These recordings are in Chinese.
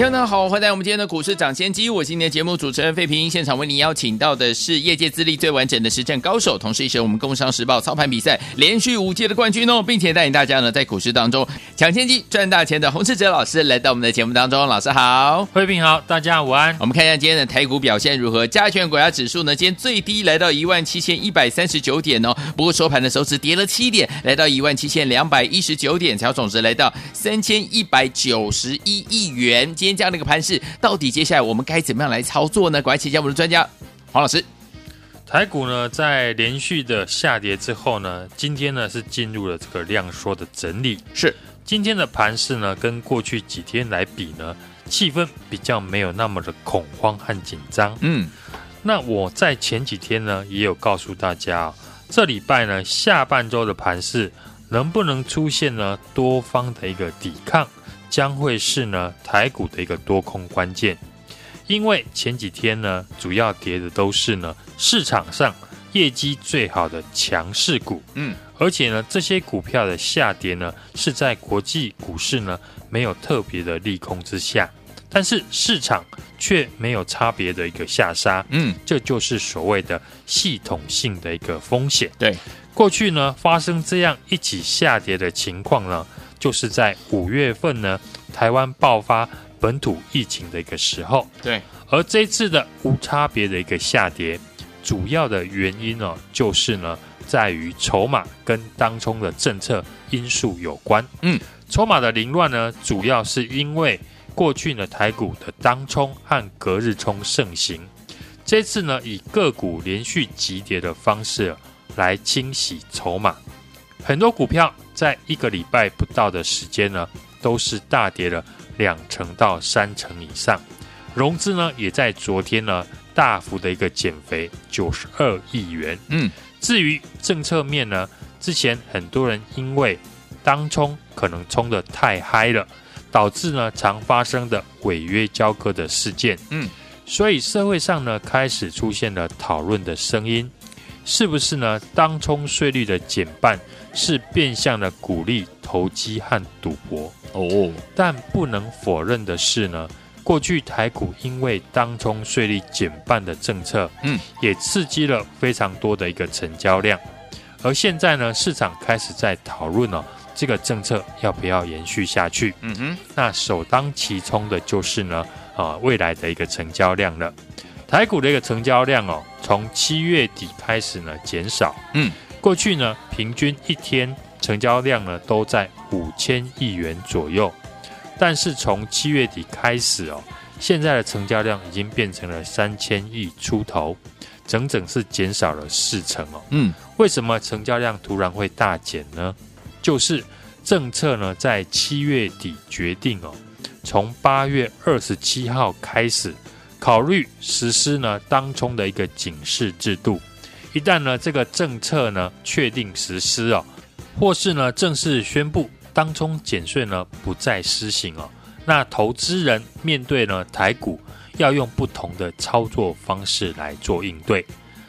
听众好，欢迎来到我们今天的股市抢先机。我是今天的节目主持人费平，现场为您邀请到的是业界资历最完整的实战高手，同时也是我们工商时报操盘比赛连续五届的冠军哦，并且带领大家呢在股市当中抢先机赚大钱的洪世哲老师来到我们的节目当中。老师好，费平好，大家午安。我们看一下今天的台股表现如何？加权股价指数呢，今天最低来到一万七千一百三十九点哦，不过收盘的时候只跌了七点，来到一万七千两百一十九点，总值来到三千一百九十一亿元。今天这样的一个盘势。到底接下来我们该怎么样来操作呢？赶快请教我们的专家黄老师。台股呢，在连续的下跌之后呢，今天呢是进入了这个量缩的整理。是今天的盘势呢，跟过去几天来比呢，气氛比较没有那么的恐慌和紧张。嗯，那我在前几天呢，也有告诉大家哦，这礼拜呢下半周的盘势能不能出现呢多方的一个抵抗？将会是呢台股的一个多空关键，因为前几天呢主要跌的都是呢市场上业绩最好的强势股，嗯，而且呢这些股票的下跌呢是在国际股市呢没有特别的利空之下，但是市场却没有差别的一个下杀，嗯，这就是所谓的系统性的一个风险。对，过去呢发生这样一起下跌的情况呢。就是在五月份呢，台湾爆发本土疫情的一个时候。对，而这次的无差别的一个下跌，主要的原因呢，就是呢，在于筹码跟当冲的政策因素有关。嗯，筹码的凌乱呢，主要是因为过去呢台股的当冲和隔日冲盛行，这次呢以个股连续急跌的方式来清洗筹码，很多股票。在一个礼拜不到的时间呢，都是大跌了两成到三成以上，融资呢也在昨天呢大幅的一个减肥九十二亿元。嗯，至于政策面呢，之前很多人因为当冲可能冲得太嗨了，导致呢常发生的违约交割的事件。嗯，所以社会上呢开始出现了讨论的声音。是不是呢？当冲税率的减半是变相的鼓励投机和赌博哦。但不能否认的是呢，过去台股因为当冲税率减半的政策，嗯，也刺激了非常多的一个成交量。而现在呢，市场开始在讨论哦，这个政策要不要延续下去？嗯哼，那首当其冲的就是呢，啊，未来的一个成交量了。台股的一个成交量哦，从七月底开始呢减少。嗯，过去呢平均一天成交量呢都在五千亿元左右，但是从七月底开始哦，现在的成交量已经变成了三千亿出头，整整是减少了四成哦。嗯，为什么成交量突然会大减呢？就是政策呢在七月底决定哦，从八月二十七号开始。考虑实施呢当冲的一个警示制度，一旦呢这个政策呢确定实施哦，或是呢正式宣布当冲减税呢不再施行哦，那投资人面对呢台股要用不同的操作方式来做应对。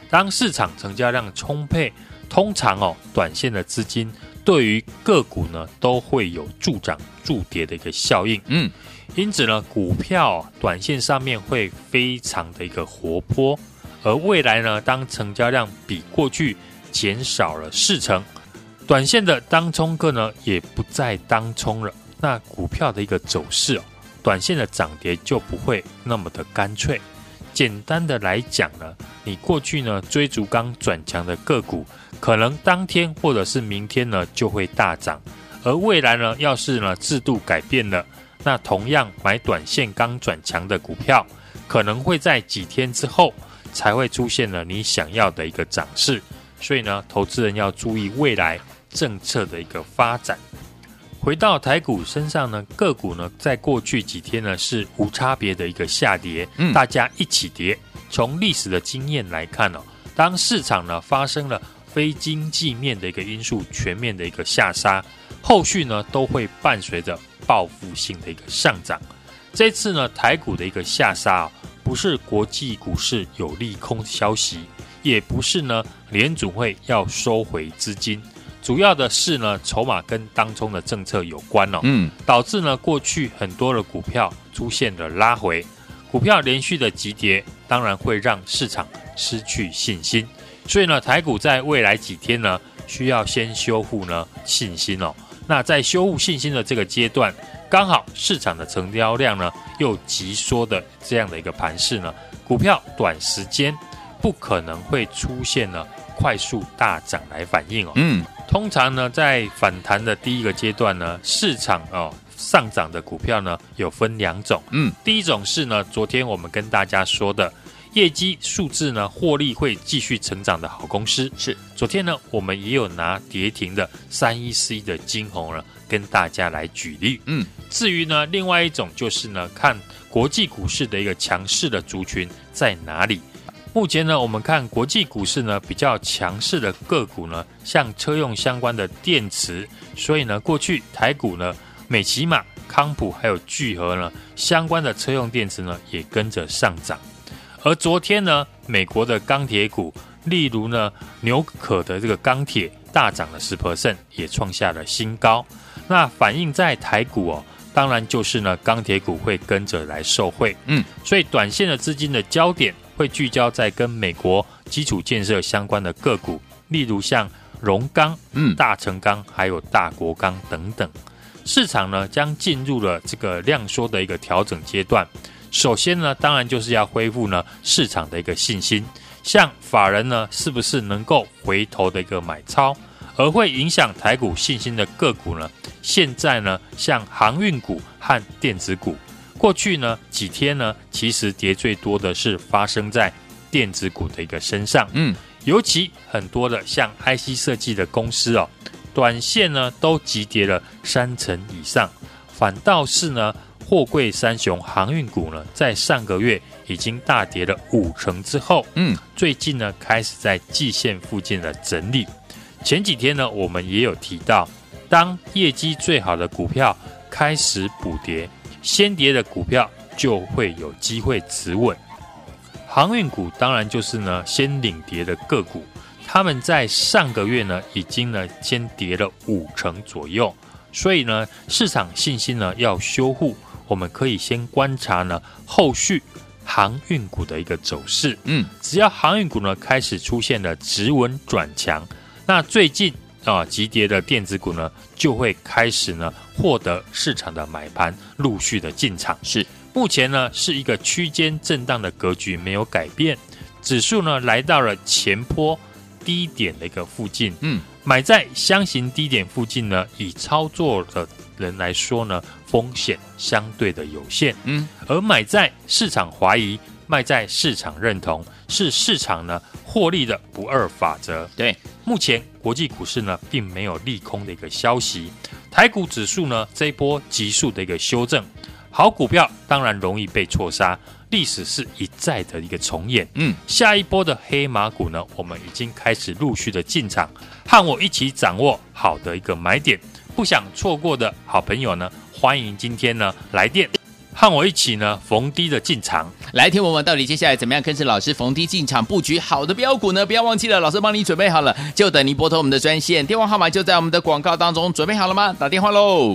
当市场成交量充沛，通常哦短线的资金对于个股呢都会有助涨助跌的一个效应。嗯。因此呢，股票短线上面会非常的一个活泼，而未来呢，当成交量比过去减少了四成，短线的当冲客呢也不再当冲了，那股票的一个走势哦，短线的涨跌就不会那么的干脆。简单的来讲呢，你过去呢追逐刚转强的个股，可能当天或者是明天呢就会大涨，而未来呢，要是呢制度改变了。那同样买短线刚转强的股票，可能会在几天之后才会出现了你想要的一个涨势，所以呢，投资人要注意未来政策的一个发展。回到台股身上呢，个股呢在过去几天呢是无差别的一个下跌，嗯，大家一起跌。从历史的经验来看哦，当市场呢发生了非经济面的一个因素全面的一个下杀，后续呢都会伴随着报复性的一个上涨。这次呢台股的一个下杀啊，不是国际股市有利空消息，也不是呢联准会要收回资金，主要的是呢筹码跟当中的政策有关哦，嗯，导致呢过去很多的股票出现了拉回，股票连续的急跌，当然会让市场失去信心。所以呢，台股在未来几天呢，需要先修复呢信心哦。那在修复信心的这个阶段，刚好市场的成交量呢又急缩的这样的一个盘势呢，股票短时间不可能会出现呢快速大涨来反应哦。嗯，通常呢在反弹的第一个阶段呢，市场哦上涨的股票呢有分两种。嗯，第一种是呢，昨天我们跟大家说的。业绩数字呢，获利会继续成长的好公司是。昨天呢，我们也有拿跌停的三一四一的金红呢，跟大家来举例。嗯，至于呢，另外一种就是呢，看国际股市的一个强势的族群在哪里。目前呢，我们看国际股市呢比较强势的个股呢，像车用相关的电池，所以呢，过去台股呢，美琪玛、康普还有聚合呢相关的车用电池呢，也跟着上涨。而昨天呢，美国的钢铁股，例如呢，纽可的这个钢铁大涨了十 percent，也创下了新高。那反映在台股哦，当然就是呢，钢铁股会跟着来受惠。嗯，所以短线的资金的焦点会聚焦在跟美国基础建设相关的个股，例如像荣钢、嗯、大成钢还有大国钢等等。市场呢，将进入了这个量缩的一个调整阶段。首先呢，当然就是要恢复呢市场的一个信心，像法人呢是不是能够回头的一个买超，而会影响台股信心的个股呢？现在呢，像航运股和电子股，过去呢几天呢，其实跌最多的是发生在电子股的一个身上，嗯，尤其很多的像 IC 设计的公司哦，短线呢都急跌了三成以上，反倒是呢。货柜三雄航运股呢，在上个月已经大跌了五成之后，嗯，最近呢开始在季线附近的整理。前几天呢，我们也有提到，当业绩最好的股票开始补跌，先跌的股票就会有机会止稳。航运股当然就是呢先领跌的个股，他们在上个月呢已经呢先跌了五成左右，所以呢市场信心呢要修复。我们可以先观察呢，后续航运股的一个走势。嗯，只要航运股呢开始出现了止稳转强，那最近啊急跌的电子股呢就会开始呢获得市场的买盘，陆续的进场。是，目前呢是一个区间震荡的格局没有改变，指数呢来到了前坡低点的一个附近。嗯，买在箱型低点附近呢，以操作的人来说呢。风险相对的有限，嗯，而买在市场怀疑，卖在市场认同，是市场呢获利的不二法则。对，目前国际股市呢并没有利空的一个消息，台股指数呢这一波急速的一个修正，好股票当然容易被错杀，历史是一再的一个重演。嗯，下一波的黑马股呢，我们已经开始陆续的进场，和我一起掌握好的一个买点，不想错过的好朋友呢。欢迎今天呢来电，和我一起呢逢低的进场。来听我们到底接下来怎么样跟着老师逢低进场布局好的标股呢？不要忘记了，老师帮你准备好了，就等你拨通我们的专线，电话号码就在我们的广告当中，准备好了吗？打电话喽！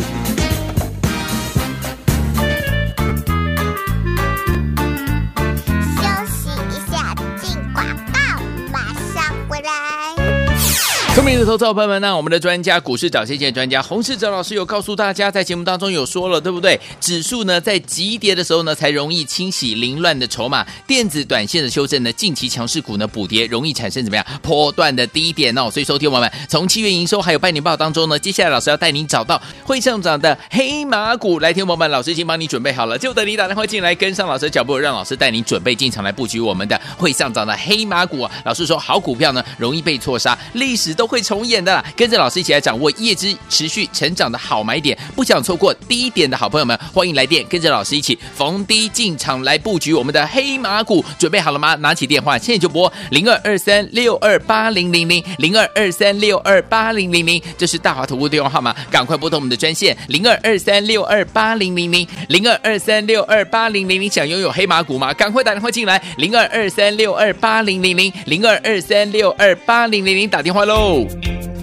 的投资者朋友们，那我们的专家股市涨先机专家洪世哲老师有告诉大家，在节目当中有说了，对不对？指数呢在急跌的时候呢，才容易清洗凌乱的筹码。电子短线的修正呢，近期强势股呢补跌，容易产生怎么样波段的低点哦。所以，收听友们从七月营收还有半年报当中呢，接下来老师要带您找到会上涨的黑马股。来听友们，老师已经帮你准备好了，就等你打电话进来跟上老师的脚步，让老师带您准备进场来布局我们的会上涨的黑马股。老师说，好股票呢容易被错杀，历史。都会重演的啦。跟着老师一起来掌握业绩持续成长的好买点，不想错过低点的好朋友们，欢迎来电，跟着老师一起逢低进场来布局我们的黑马股。准备好了吗？拿起电话，现在就拨零二二三六二八零零零零二二三六二八零零零，这是大华投顾电话号码，赶快拨通我们的专线零二二三六二八零零零零二二三六二八零零零，想拥有黑马股吗？赶快打电话进来零二二三六二八零零零零二二三六二八零零零，打电话喽。Thank you.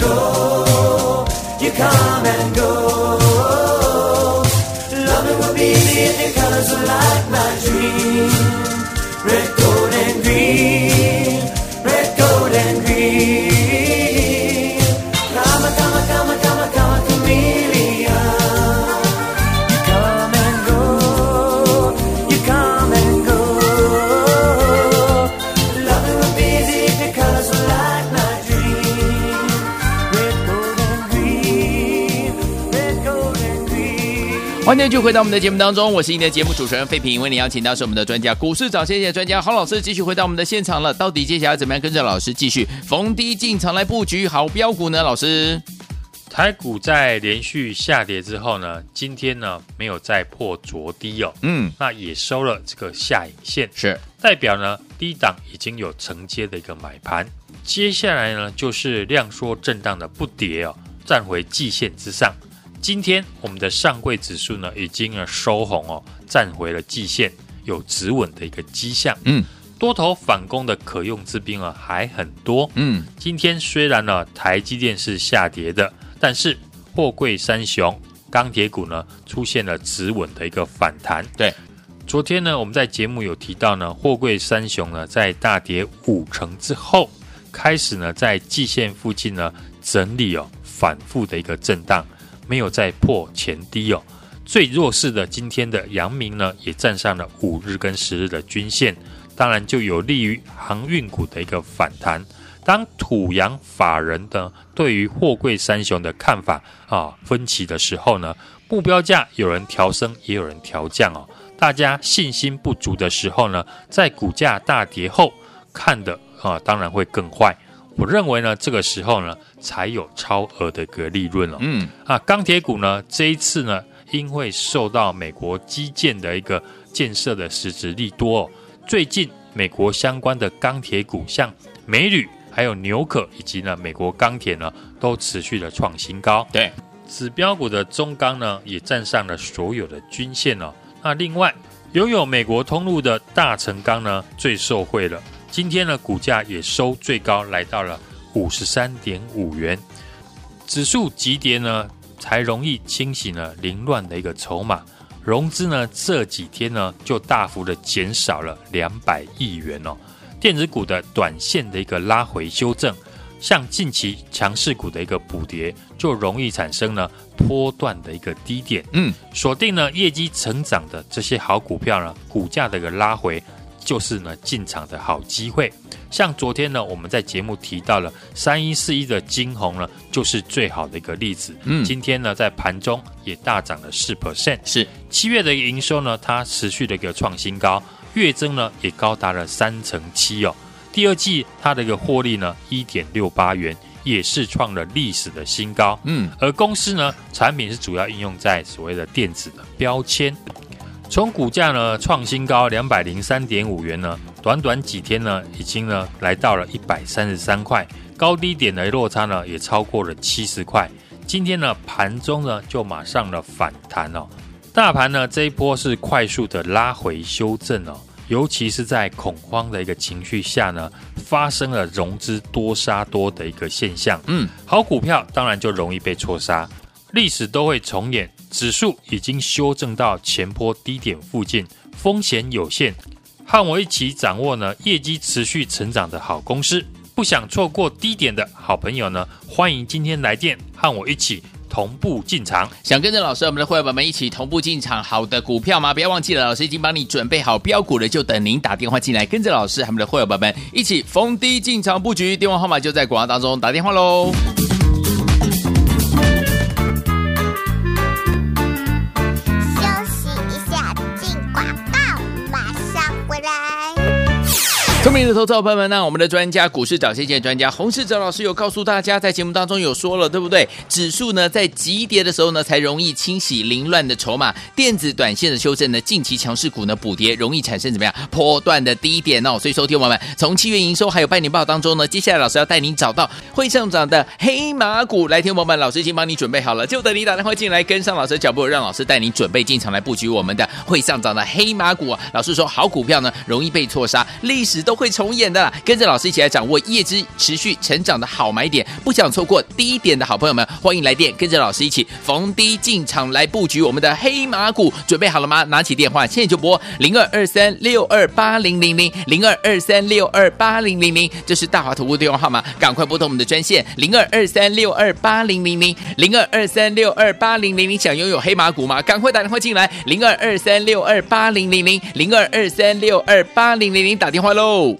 go, you come and go. Loving will be the colors of light, my dream. 欢迎继续回到我们的节目当中，我是你的节目主持人费平，为你邀请到是我们的专家，股市涨先机专家郝老师，继续回到我们的现场了。到底接下来怎么样跟着老师继续逢低进场来布局好标股呢？老师，台股在连续下跌之后呢，今天呢没有再破昨低哦，嗯，那也收了这个下影线，是代表呢低档已经有承接的一个买盘，接下来呢就是量缩震荡的不跌哦，站回季线之上。今天我们的上柜指数呢，已经收红哦，站回了季线，有止稳的一个迹象。嗯，多头反攻的可用之兵啊还很多。嗯，今天虽然呢台积电是下跌的，但是货柜三雄钢铁股呢出现了止稳的一个反弹。对，昨天呢我们在节目有提到呢，货柜三雄呢在大跌五成之后，开始呢在季线附近呢整理哦，反复的一个震荡，没有再破前低哦。最弱势的今天的阳明呢，也站上了五日跟十日的均线，当然就有利于航运股的一个反弹。当土洋法人的对于货柜三雄的看法啊分歧的时候呢，目标价有人调升，也有人调降哦。大家信心不足的时候呢，在股价大跌后看的啊，当然会更坏。我认为呢，这个时候呢，才有超额的一个利润哦。嗯啊，钢铁股呢，这一次呢。因为受到美国基建的一个建设的实质利多哦，最近美国相关的钢铁股，像美铝、还有纽可以及呢美国钢铁呢，都持续的创新高。对，指标股的中钢呢，也站上了所有的均线哦。那另外拥有美国通路的大成钢呢，最受惠了。今天呢，股价也收最高，来到了五十三点五元。指数急跌呢，才容易清洗呢凌乱的一个筹码，融资呢这几天呢就大幅的减少了两百亿元哦。电子股的短线的一个拉回修正，像近期强势股的一个补跌，就容易产生呢波段的一个低点。嗯，锁定呢业绩成长的这些好股票呢，股价的一个拉回。就是呢，进场的好机会。像昨天呢，我们在节目提到了三一四一的金红呢，就是最好的一个例子。嗯，今天呢，在盘中也大涨了四 percent。是七月的营收呢，它持续的一个创新高，月增呢也高达了三成七哦。第二季它的一个获利呢，一点六八元，也是创了历史的新高。嗯，而公司呢，产品是主要应用在所谓的电子的标签。从股价呢创新高两百零三点五元呢，短短几天呢，已经呢来到了一百三十三块，高低点的落差呢也超过了七十块。今天呢盘中呢就马上了反弹哦，大盘呢这一波是快速的拉回修正哦，尤其是在恐慌的一个情绪下呢，发生了融资多杀多的一个现象。嗯，好股票当然就容易被错杀，历史都会重演。指数已经修正到前波低点附近，风险有限。和我一起掌握呢业绩持续成长的好公司，不想错过低点的好朋友呢，欢迎今天来电和我一起同步进场。想跟着老师，我们的会员们一起同步进场好的股票吗？不要忘记了，老师已经帮你准备好标股了，就等您打电话进来，跟着老师和我们的会员们一起逢低进场布局。电话号码就在广告当中，打电话喽。明的投资者朋友们，那我们的专家股市涨先见专家洪世哲老师有告诉大家，在节目当中有说了，对不对？指数呢在急跌的时候呢，才容易清洗凌乱的筹码；电子短线的修正呢，近期强势股呢补跌，容易产生怎么样波段的低点哦。所以，收听我们从七月营收还有半年报当中呢，接下来老师要带您找到会上涨的黑马股。来，听我们，老师已经帮你准备好了，就等你打电话进来，跟上老师的脚步，让老师带你准备进场来布局我们的会上涨的黑马股。老师说，好股票呢容易被错杀，历史都会重演的啦，跟着老师一起来掌握业绩持续成长的好买点，不想错过低点的好朋友们，欢迎来电，跟着老师一起逢低进场来布局我们的黑马股，准备好了吗？拿起电话，现在就拨零二二三六二八零零零零二二三六二八零零零，这是大华投顾电话号码，赶快拨通我们的专线零二二三六二八零零零零二二三六二八零零零，想拥有黑马股吗？赶快打电话进来零二二三六二八零零零零二二三六二八零零零，打电话喽。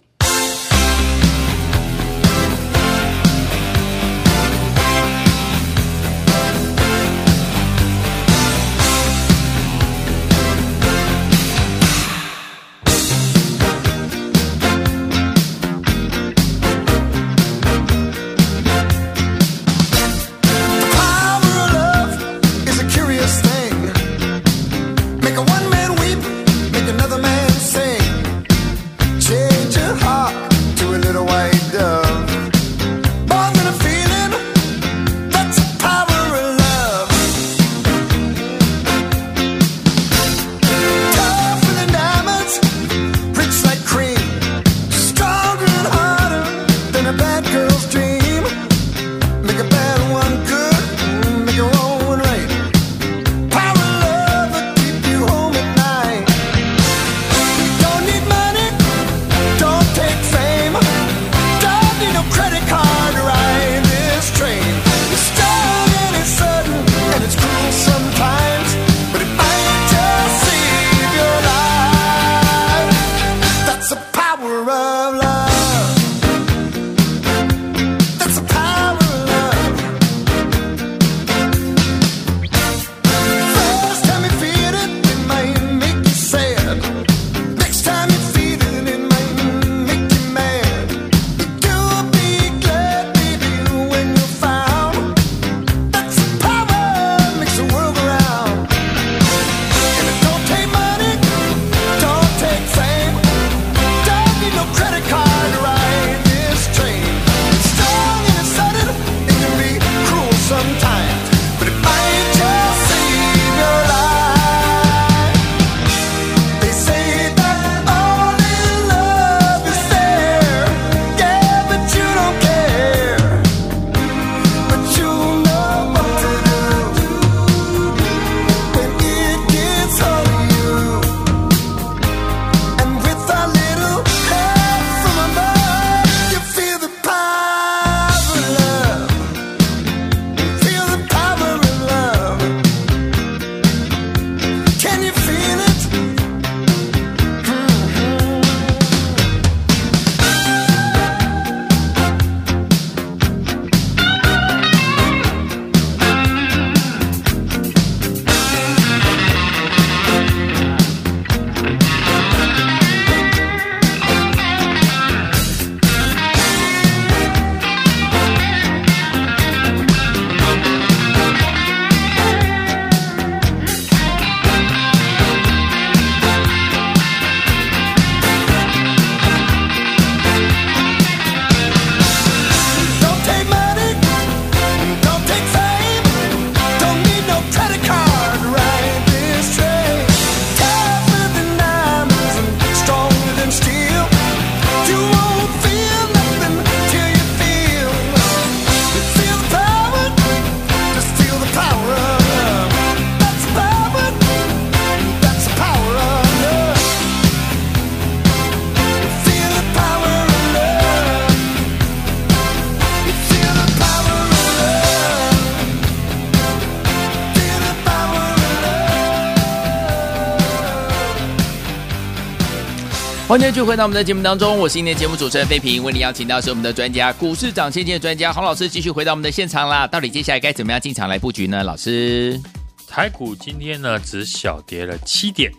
欢迎继续回到我们的节目当中，我是今天节目主持人费平，为您邀请到是我们的专家，股市涨先见的专家洪老师，继续回到我们的现场啦。到底接下来该怎么样进场来布局呢？老师，台股今天呢只小跌了七点，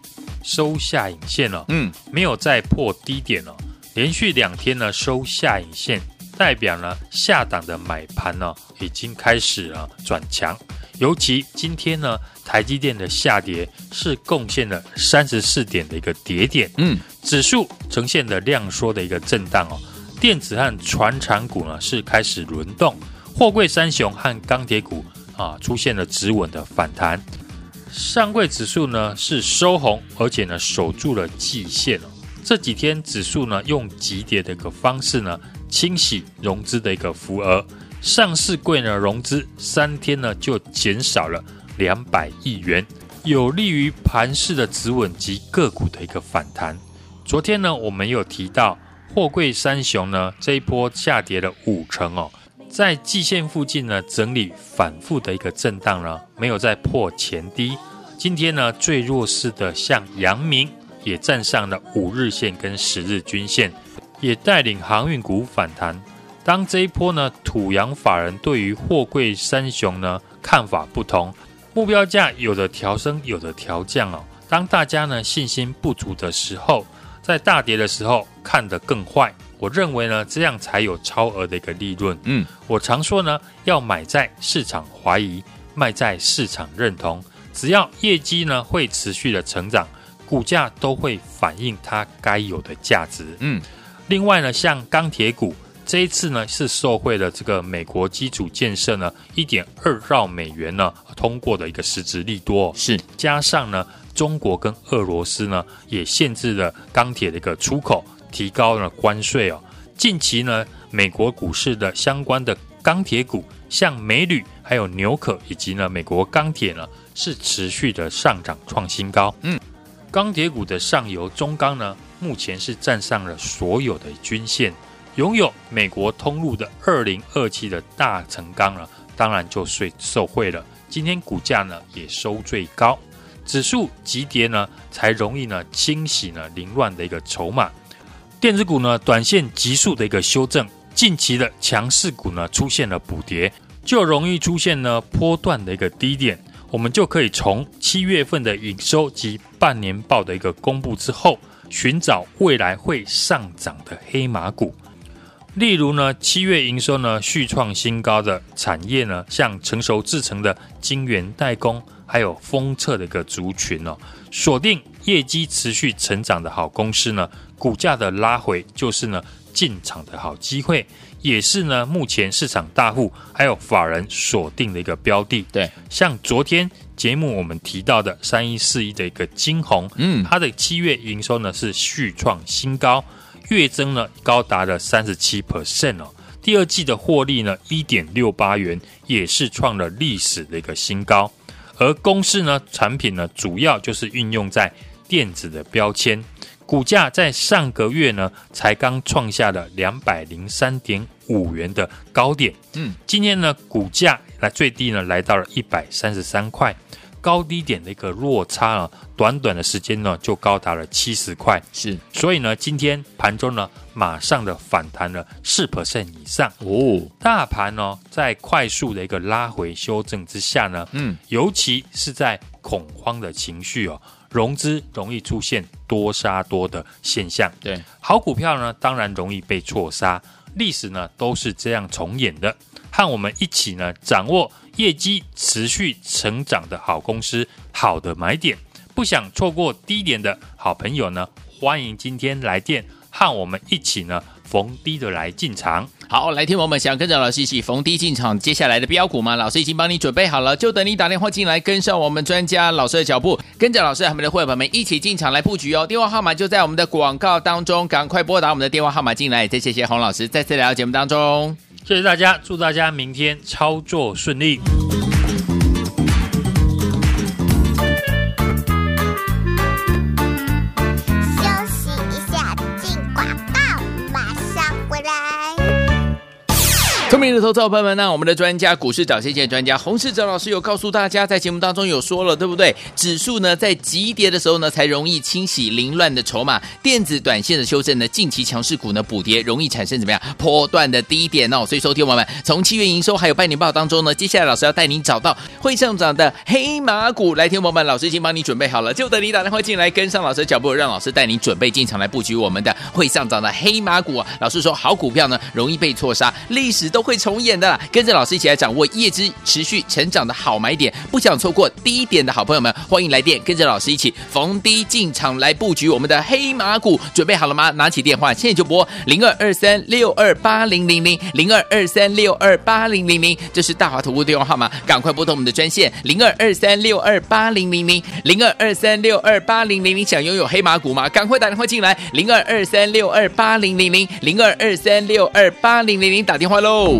收下影线了，嗯，没有再破低点了，连续两天呢收下影线，代表呢下档的买盘呢已经开始了转强，尤其今天呢。台积电的下跌是贡献了三十四点的一个跌点，嗯，指数呈现的量缩的一个震荡哦。电子和船产股呢是开始轮动，货柜三雄和钢铁股啊出现了止稳的反弹。上柜指数呢是收红，而且呢守住了季线哦。这几天指数呢用急跌的一个方式呢清洗融资的一个浮额，上市柜呢融资三天呢就减少了。两百亿元，有利于盘势的止稳及个股的一个反弹。昨天呢，我们有提到货柜三雄呢，这一波下跌了五成哦，在季线附近呢整理反复的一个震荡呢，没有再破前低。今天呢，最弱势的像阳明也站上了五日线跟十日均线，也带领航运股反弹。当这一波呢，土洋法人对于货柜三雄呢看法不同。目标价有的调升，有的调降哦。当大家呢信心不足的时候，在大跌的时候看得更坏。我认为呢，这样才有超额的一个利润。嗯，我常说呢，要买在市场怀疑，卖在市场认同。只要业绩呢会持续的成长，股价都会反映它该有的价值。嗯，另外呢，像钢铁股。这一次呢，是受惠了这个美国基础建设呢，一点二兆美元呢通过的一个实质利多，是加上呢，中国跟俄罗斯呢也限制了钢铁的一个出口，提高了关税哦。近期呢，美国股市的相关的钢铁股，像美铝、还有纽可以及呢美国钢铁呢，是持续的上涨创新高。嗯，钢铁股的上游中钢呢，目前是站上了所有的均线。拥有美国通路的二零二七的大成钢呢，当然就受受惠了。今天股价呢也收最高，指数急跌呢，才容易呢清洗呢凌乱的一个筹码。电子股呢短线急速的一个修正，近期的强势股呢出现了补跌，就容易出现呢波段的一个低点。我们就可以从七月份的营收及半年报的一个公布之后，寻找未来会上涨的黑马股。例如呢，七月营收呢续创新高的产业呢，像成熟制成的晶圆代工，还有封测的一个族群哦，锁定业绩持续成长的好公司呢，股价的拉回就是呢进场的好机会，也是呢目前市场大户还有法人锁定的一个标的。对，像昨天节目我们提到的三一四一的一个晶宏，嗯，它的七月营收呢是续创新高。月增呢高达了三十七 percent 哦，第二季的获利呢一点六八元，也是创了历史的一个新高。而公司呢产品呢主要就是运用在电子的标签，股价在上个月呢才刚创下了两百零三点五元的高点，嗯，今天呢股价来最低呢来到了一百三十三块。高低点的一个落差啊，短短的时间呢就高达了七十块，是，所以呢今天盘中呢马上的反弹了四 percent 以上。哦，大盘呢在快速的一个拉回修正之下呢，嗯，尤其是在恐慌的情绪哦，融资容易出现多杀多的现象，对，好股票呢当然容易被错杀，历史呢都是这样重演的，和我们一起呢掌握。业绩持续成长的好公司，好的买点，不想错过低点的好朋友呢，欢迎今天来电和我们一起呢逢低的来进场。好，来听我们想跟着老师一起逢低进场，接下来的标股吗？老师已经帮你准备好了，就等你打电话进来，跟上我们专家老师的脚步，跟着老师和我们的会员们一起进场来布局哦。电话号码就在我们的广告当中，赶快拨打我们的电话号码进来。再谢谢洪老师再次来到节目当中。谢谢大家，祝大家明天操作顺利。一下，进广告，马上回来。聪明的投资伙伴们，那我们的专家股市涨先机专家洪世哲老师有告诉大家，在节目当中有说了，对不对？指数呢在急跌的时候呢，才容易清洗凌乱的筹码。电子短线的修正呢，近期强势股呢补跌，容易产生怎么样波段的低点哦。所以，收听我们从七月营收还有半年报当中呢，接下来老师要带您找到会上涨的黑马股。来听我们，老师已经帮你准备好了，就等你打电话进来跟上老师的脚步，让老师带你准备进场来布局我们的会上涨的黑马股。老师说，好股票呢容易被错杀，历史都会重演的。跟着老师一起来掌握业绩持续成长的好买点，不想错过低点的好朋友们，欢迎来电，跟着老师一起逢低进场来布局我们的黑马股。准备好了吗？拿起电话，现在就拨零二二三六二八零零零零二二三六二八零零零，这是大华投顾电话号码，赶快拨通我们的专线零二二三六二八零零零零二二三六二八零零零，想拥有黑马股吗？赶快打电话进来零二二三六二八零零零零二二三六二八零零零，打电话喽。